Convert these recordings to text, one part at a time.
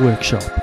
Workshop.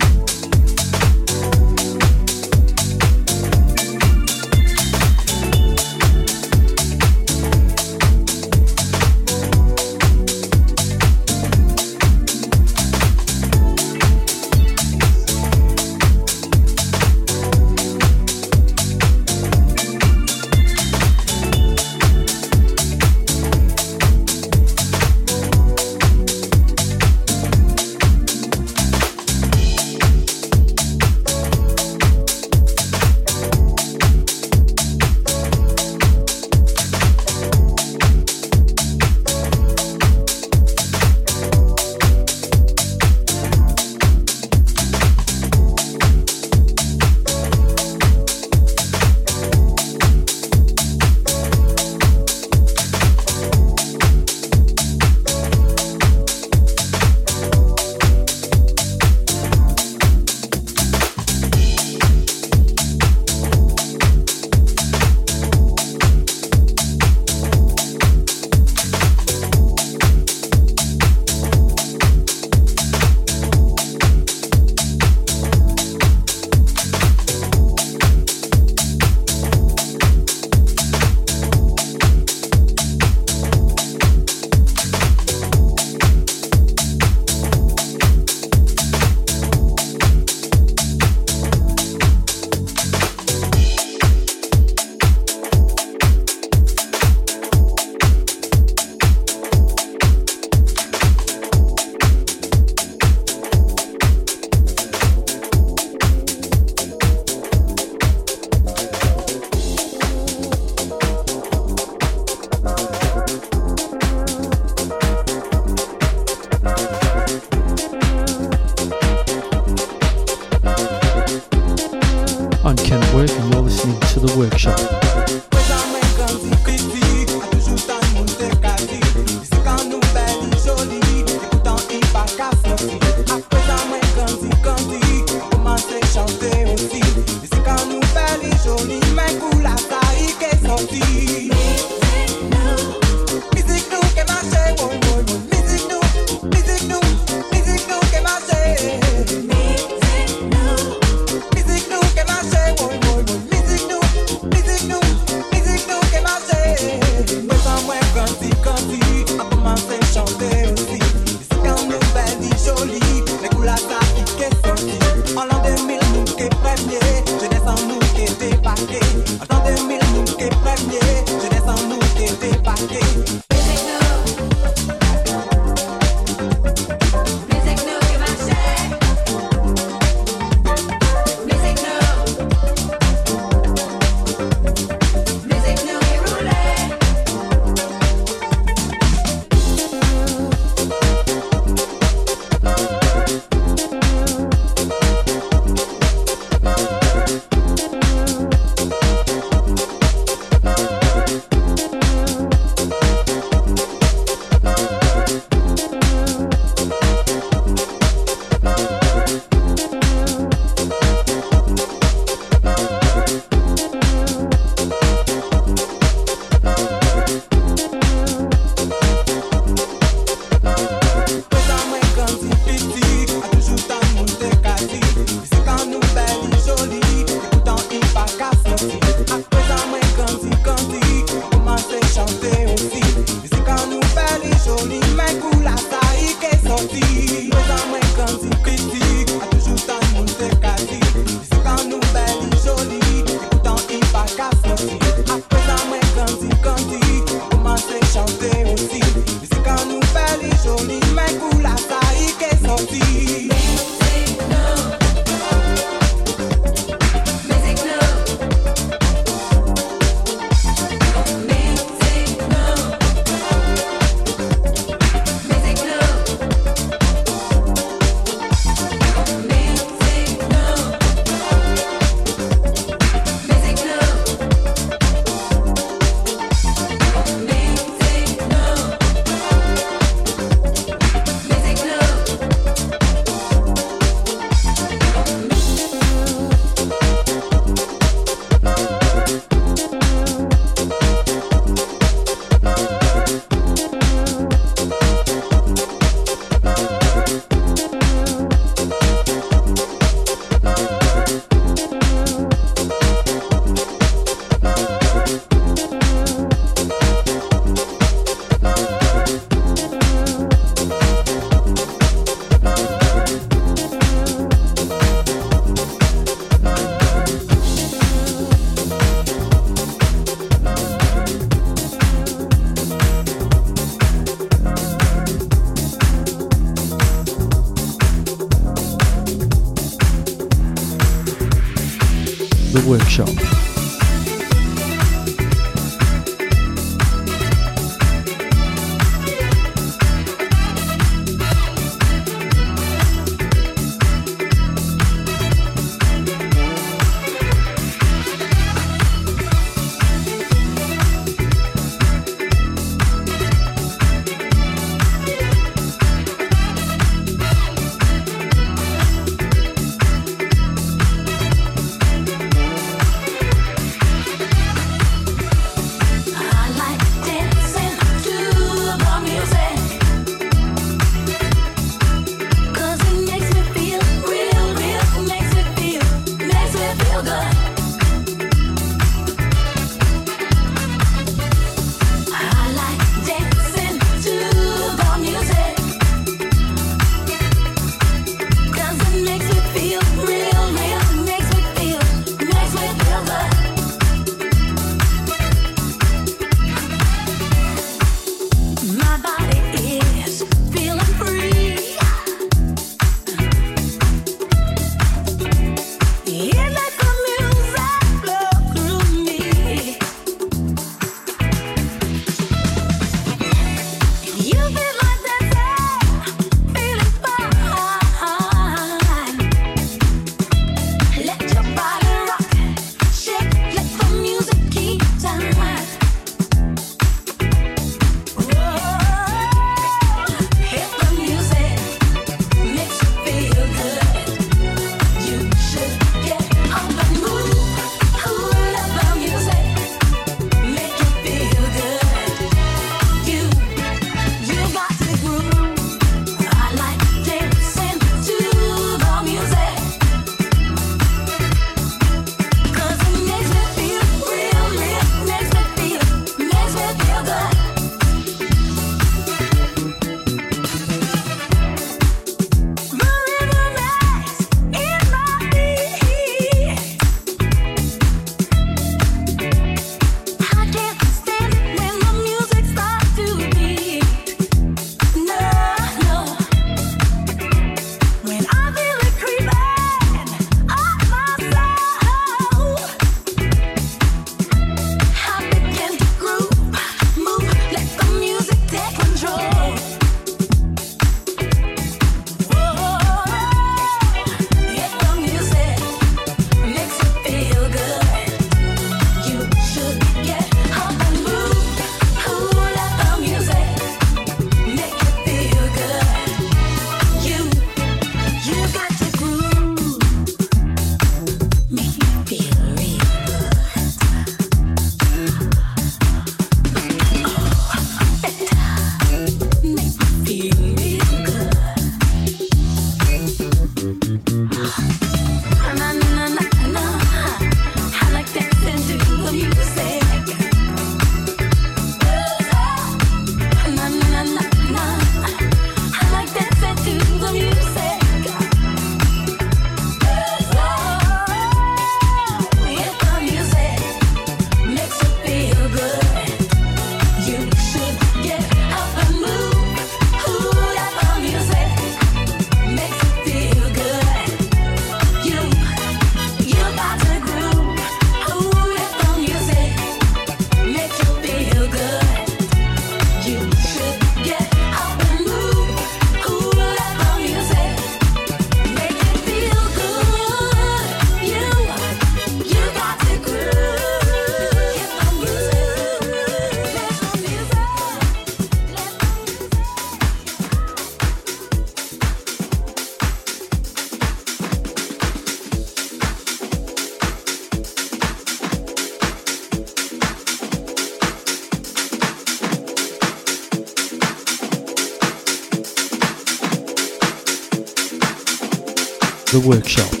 Workshop.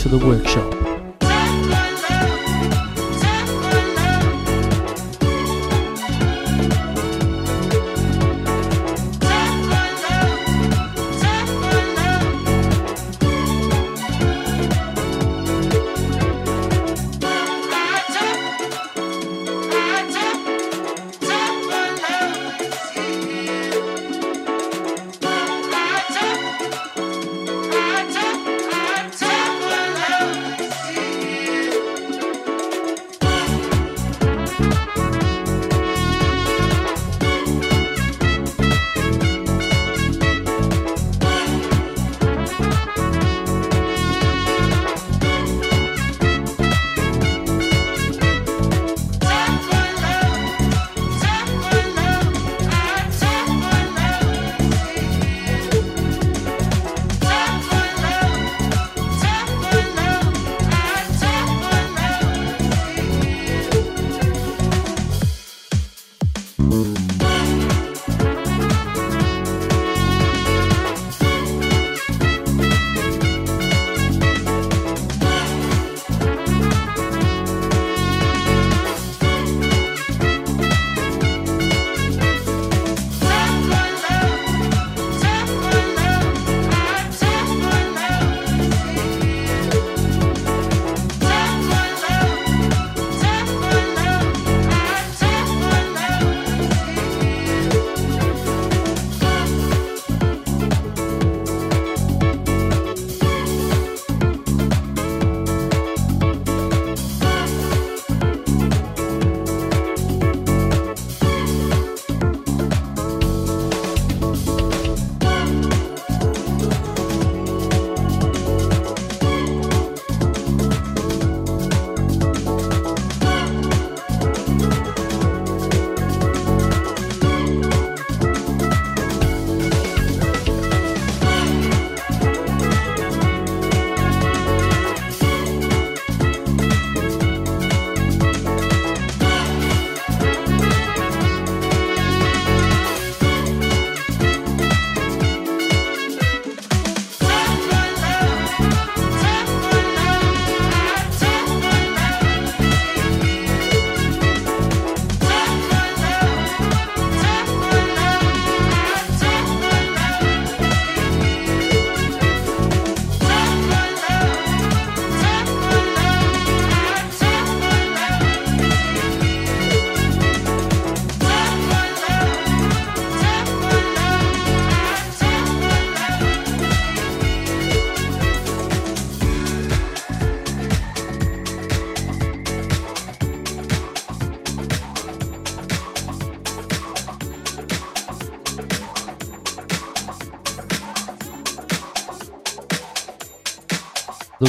To The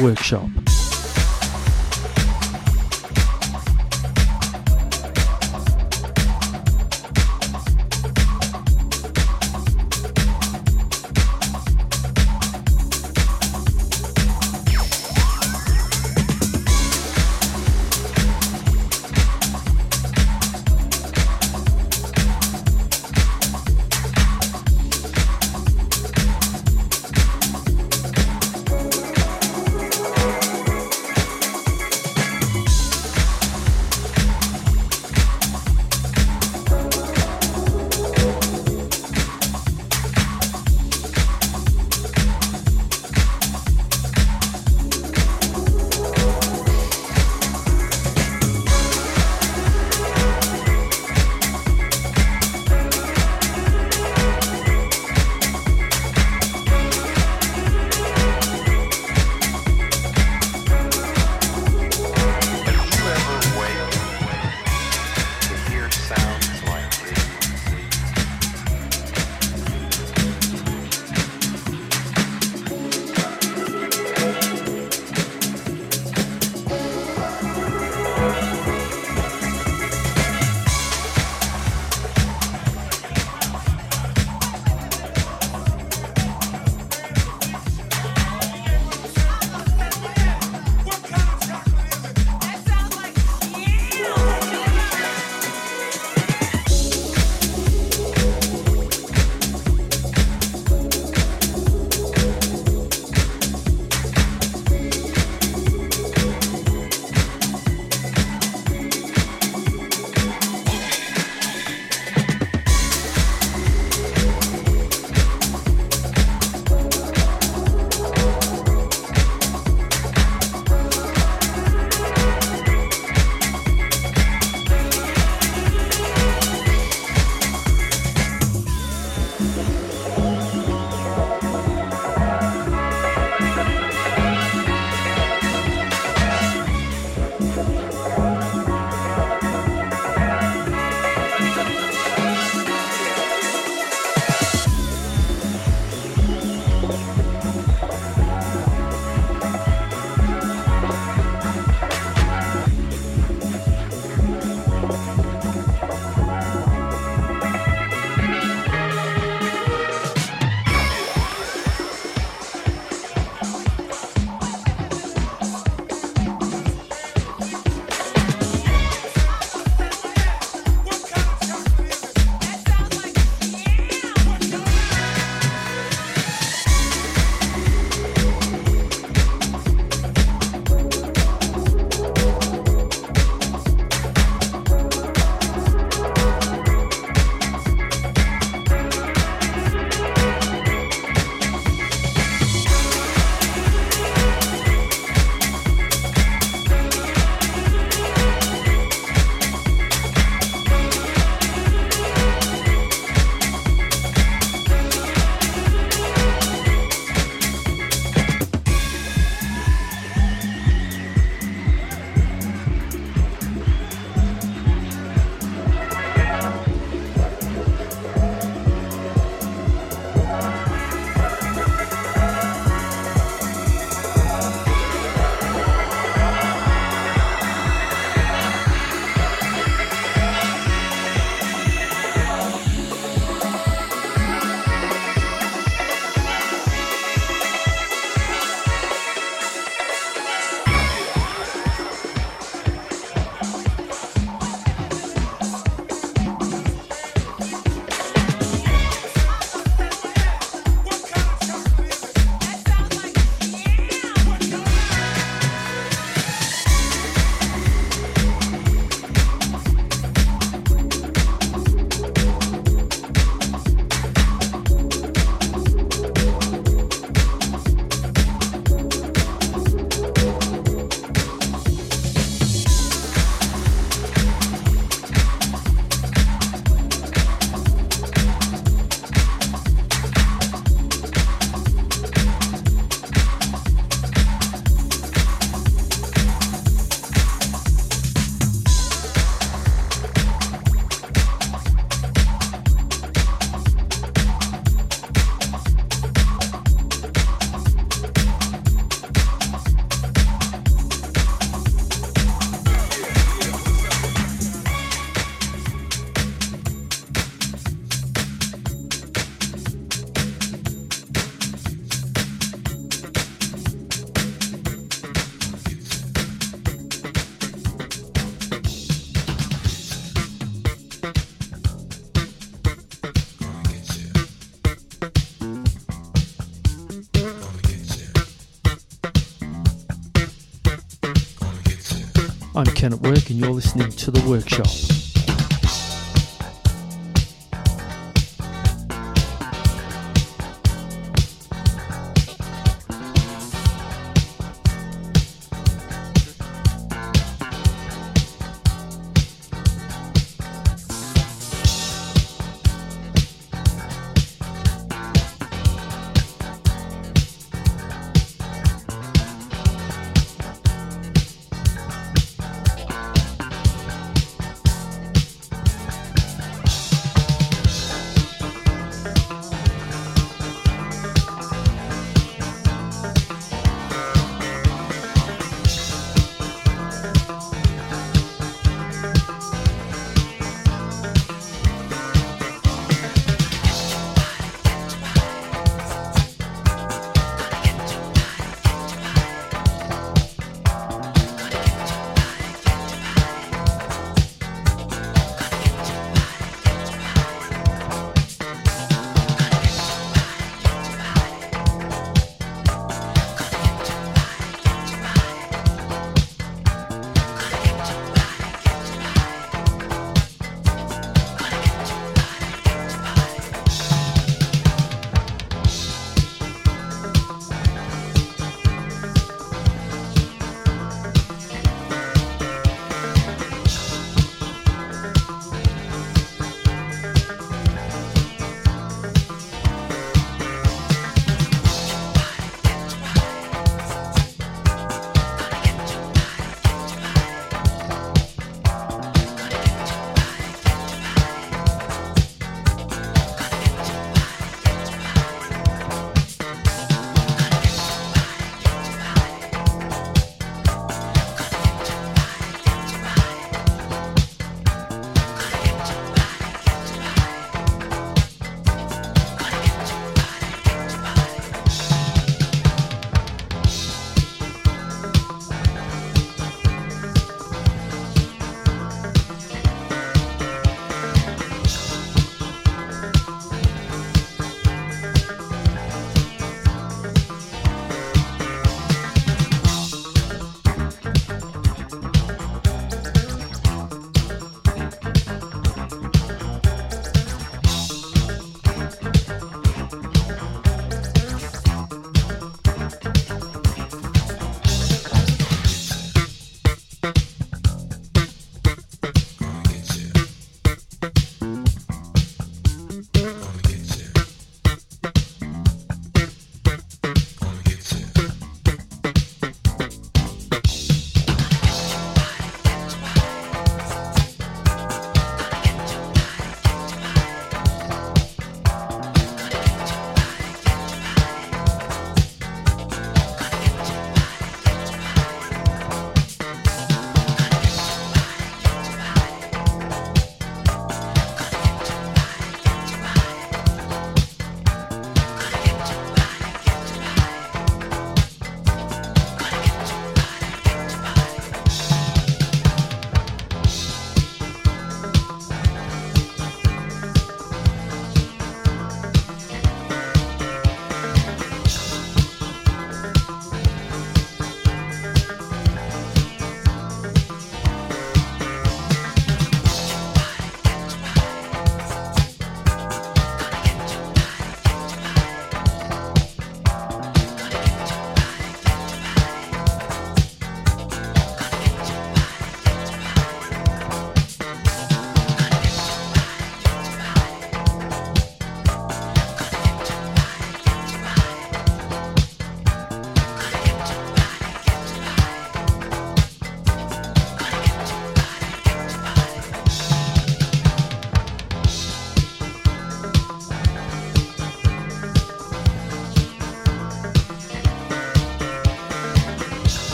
Workshop. And you're listening to The Workshop.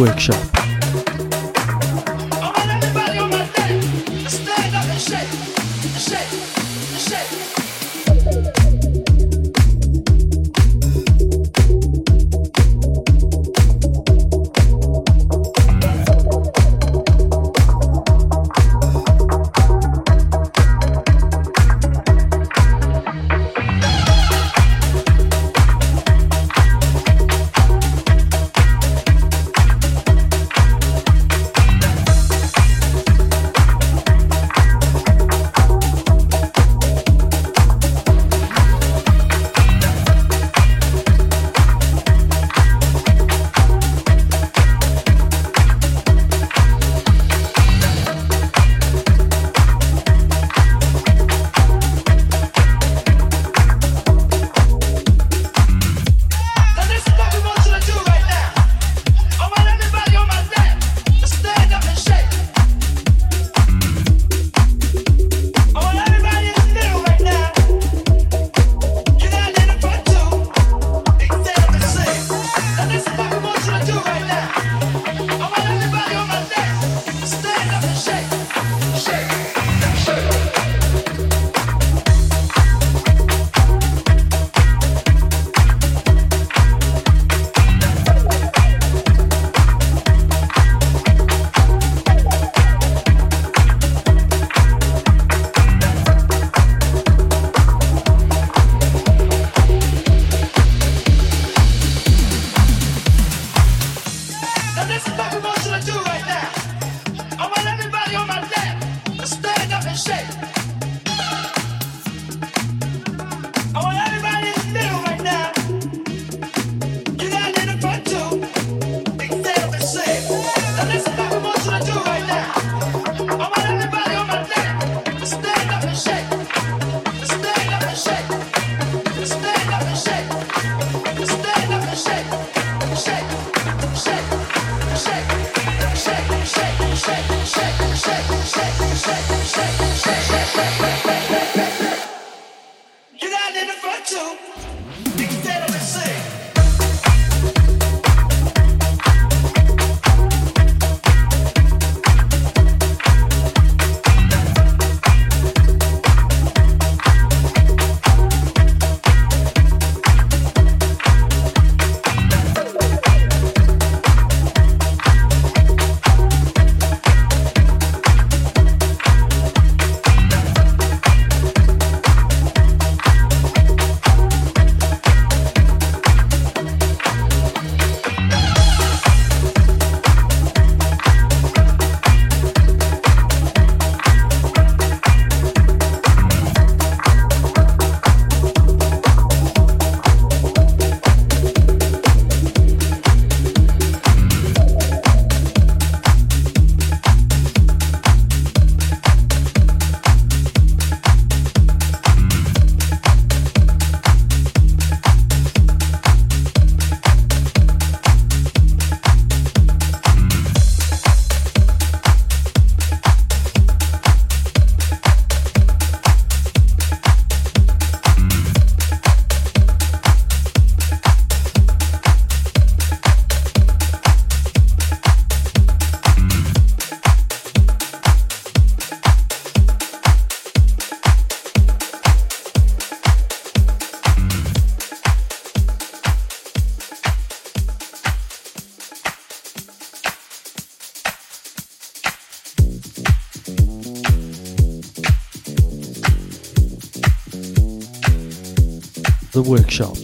Workshop. Workshop.